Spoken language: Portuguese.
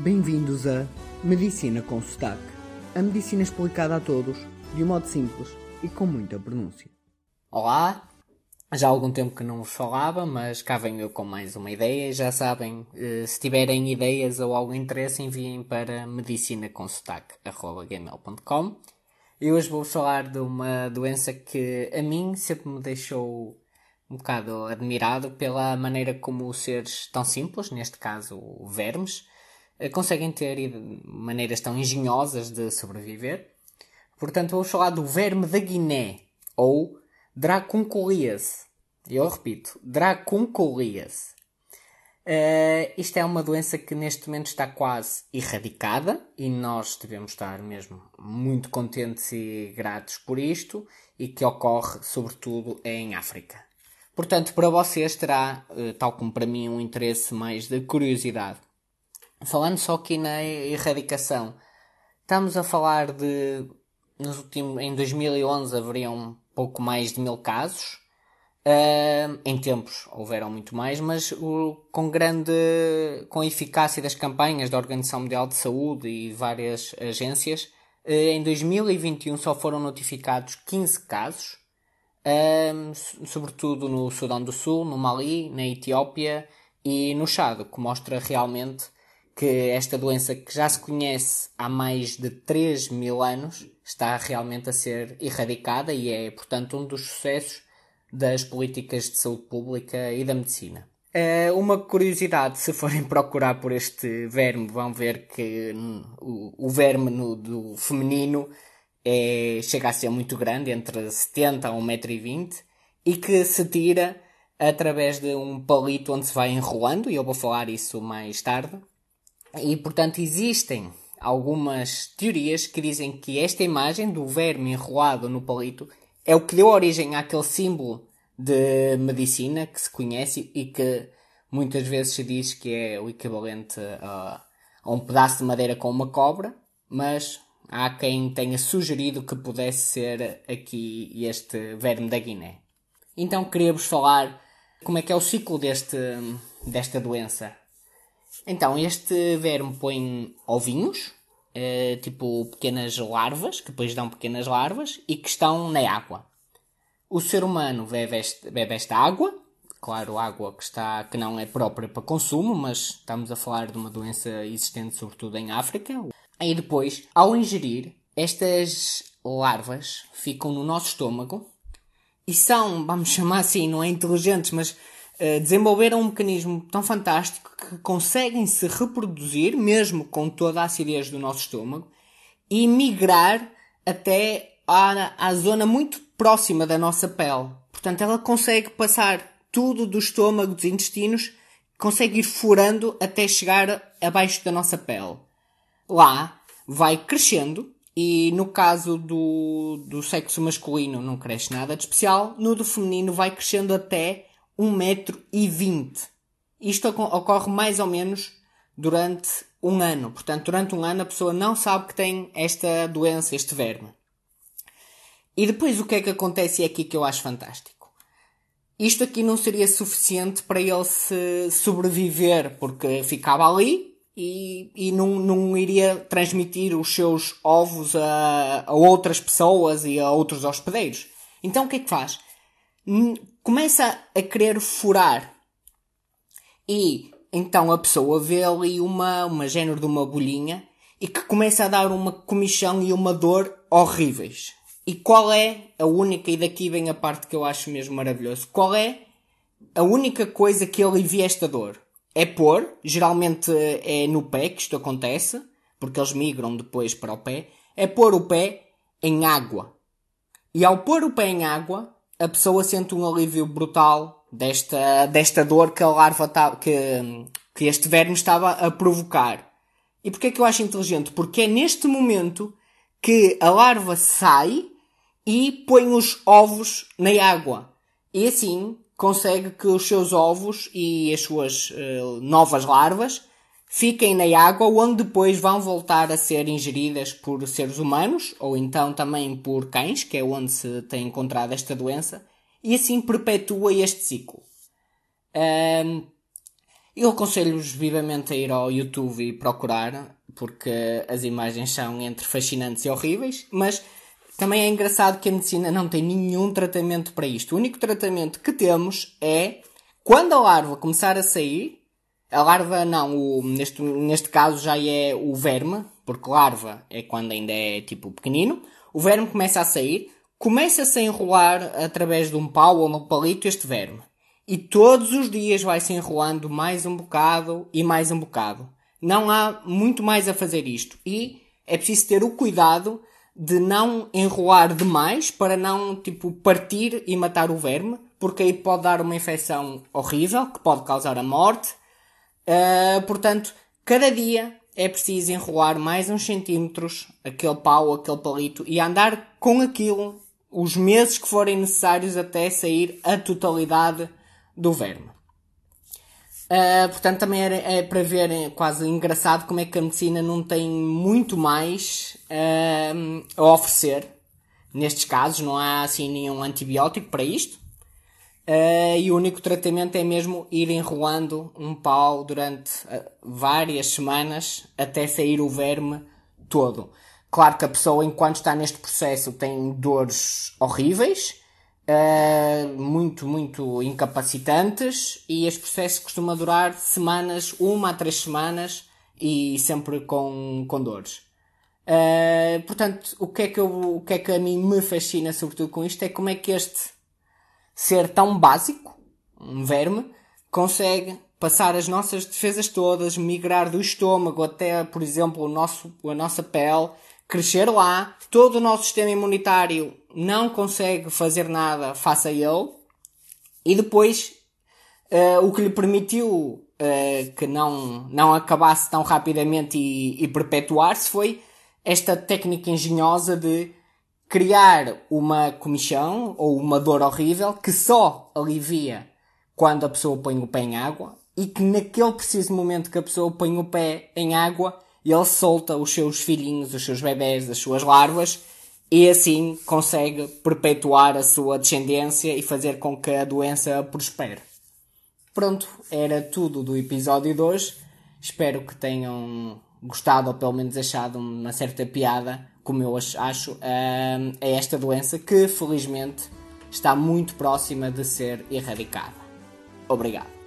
Bem-vindos a Medicina com Sotaque. A medicina explicada a todos, de um modo simples e com muita pronúncia. Olá, já há algum tempo que não vos falava, mas cá venho eu com mais uma ideia. Já sabem, eh, se tiverem ideias ou algum interesse, enviem para medicinaconsotaque.gmail.com E hoje vou-vos falar de uma doença que a mim sempre me deixou um bocado admirado pela maneira como seres tão simples, neste caso vermes, conseguem ter maneiras tão engenhosas de sobreviver. Portanto, vou falar do verme da Guiné, ou Dracunculias. Eu repito, Dracunculias. Uh, isto é uma doença que neste momento está quase erradicada e nós devemos estar mesmo muito contentes e gratos por isto e que ocorre sobretudo em África. Portanto, para vocês terá, uh, tal como para mim, um interesse mais de curiosidade. Falando só aqui na erradicação, estamos a falar de. Nos últimos, em 2011 haveriam pouco mais de mil casos. Uh, em tempos houveram muito mais, mas o, com grande. com a eficácia das campanhas da Organização Mundial de Saúde e várias agências, uh, em 2021 só foram notificados 15 casos, uh, sobretudo no Sudão do Sul, no Mali, na Etiópia e no Chad, o que mostra realmente que esta doença que já se conhece há mais de 3 mil anos está realmente a ser erradicada e é, portanto, um dos sucessos das políticas de saúde pública e da medicina. Uh, uma curiosidade, se forem procurar por este verme, vão ver que o, o verme no, do feminino é, chega a ser muito grande, entre 70 a 1,20m, e que se tira através de um palito onde se vai enrolando, e eu vou falar isso mais tarde. E, portanto, existem algumas teorias que dizem que esta imagem do verme enrolado no palito é o que deu origem àquele símbolo de medicina que se conhece e que muitas vezes se diz que é o equivalente a, a um pedaço de madeira com uma cobra, mas há quem tenha sugerido que pudesse ser aqui este verme da Guiné. Então queria-vos falar como é que é o ciclo deste, desta doença. Então, este verme põe ovinhos, eh, tipo pequenas larvas, que depois dão pequenas larvas, e que estão na água. O ser humano bebe, este, bebe esta água, claro, água que, está, que não é própria para consumo, mas estamos a falar de uma doença existente sobretudo em África. E depois, ao ingerir, estas larvas ficam no nosso estômago e são, vamos chamar assim, não é inteligentes, mas desenvolveram um mecanismo tão fantástico que conseguem se reproduzir, mesmo com toda a acidez do nosso estômago, e migrar até à, à zona muito próxima da nossa pele. Portanto, ela consegue passar tudo do estômago, dos intestinos, consegue ir furando até chegar abaixo da nossa pele. Lá vai crescendo e no caso do, do sexo masculino não cresce nada de especial, no do feminino vai crescendo até 1,20m. Isto ocorre mais ou menos durante um ano. Portanto, durante um ano a pessoa não sabe que tem esta doença, este verme. E depois o que é que acontece é aqui que eu acho fantástico. Isto aqui não seria suficiente para ele se sobreviver, porque ficava ali e, e não, não iria transmitir os seus ovos a, a outras pessoas e a outros hospedeiros. Então o que é que faz? Começa a querer furar. E então a pessoa vê ali uma, uma género de uma bolhinha e que começa a dar uma comichão e uma dor horríveis. E qual é a única, e daqui vem a parte que eu acho mesmo maravilhoso, qual é a única coisa que alivia esta dor? É pôr, geralmente é no pé que isto acontece, porque eles migram depois para o pé, é pôr o pé em água. E ao pôr o pé em água, a pessoa sente um alívio brutal desta, desta dor que a larva tá, que, que este verme estava a provocar. E porquê é que eu acho inteligente? Porque é neste momento que a larva sai e põe os ovos na água. E assim consegue que os seus ovos e as suas uh, novas larvas fiquem na água, onde depois vão voltar a ser ingeridas por seres humanos, ou então também por cães, que é onde se tem encontrado esta doença, e assim perpetua este ciclo. Um, Eu aconselho-vos vivamente a ir ao YouTube e procurar, porque as imagens são entre fascinantes e horríveis, mas também é engraçado que a medicina não tem nenhum tratamento para isto. O único tratamento que temos é quando a larva começar a sair, a larva não, o, neste, neste caso já é o verme, porque larva é quando ainda é tipo pequenino, o verme começa a sair, começa-se a enrolar através de um pau ou um palito este verme. E todos os dias vai se enrolando mais um bocado e mais um bocado. Não há muito mais a fazer isto. E é preciso ter o cuidado de não enrolar demais para não, tipo, partir e matar o verme, porque aí pode dar uma infecção horrível que pode causar a morte. Uh, portanto, cada dia é preciso enrolar mais uns centímetros aquele pau, aquele palito e andar com aquilo os meses que forem necessários até sair a totalidade do verme. Uh, portanto, também era, é para ver é quase engraçado como é que a medicina não tem muito mais uh, a oferecer. Nestes casos, não há assim nenhum antibiótico para isto. Uh, e o único tratamento é mesmo ir enrolando um pau durante várias semanas até sair o verme todo. Claro que a pessoa, enquanto está neste processo, tem dores horríveis uh, muito, muito incapacitantes e este processo costuma durar semanas, uma a três semanas e sempre com, com dores. Uh, portanto, o que, é que eu, o que é que a mim me fascina sobretudo com isto é como é que este ser tão básico, um verme, consegue passar as nossas defesas todas, migrar do estômago até, por exemplo, o nosso, a nossa pele, crescer lá, todo o nosso sistema imunitário não consegue fazer nada face a ele, e depois uh, o que lhe permitiu uh, que não, não acabasse tão rapidamente e, e perpetuar-se foi esta técnica engenhosa de criar uma comichão ou uma dor horrível que só alivia quando a pessoa põe o pé em água e que naquele preciso momento que a pessoa põe o pé em água ele solta os seus filhinhos, os seus bebés, as suas larvas e assim consegue perpetuar a sua descendência e fazer com que a doença prospere. Pronto, era tudo do episódio de hoje. Espero que tenham gostado ou pelo menos achado uma certa piada, como eu acho, a esta doença que felizmente está muito próxima de ser erradicada. Obrigado.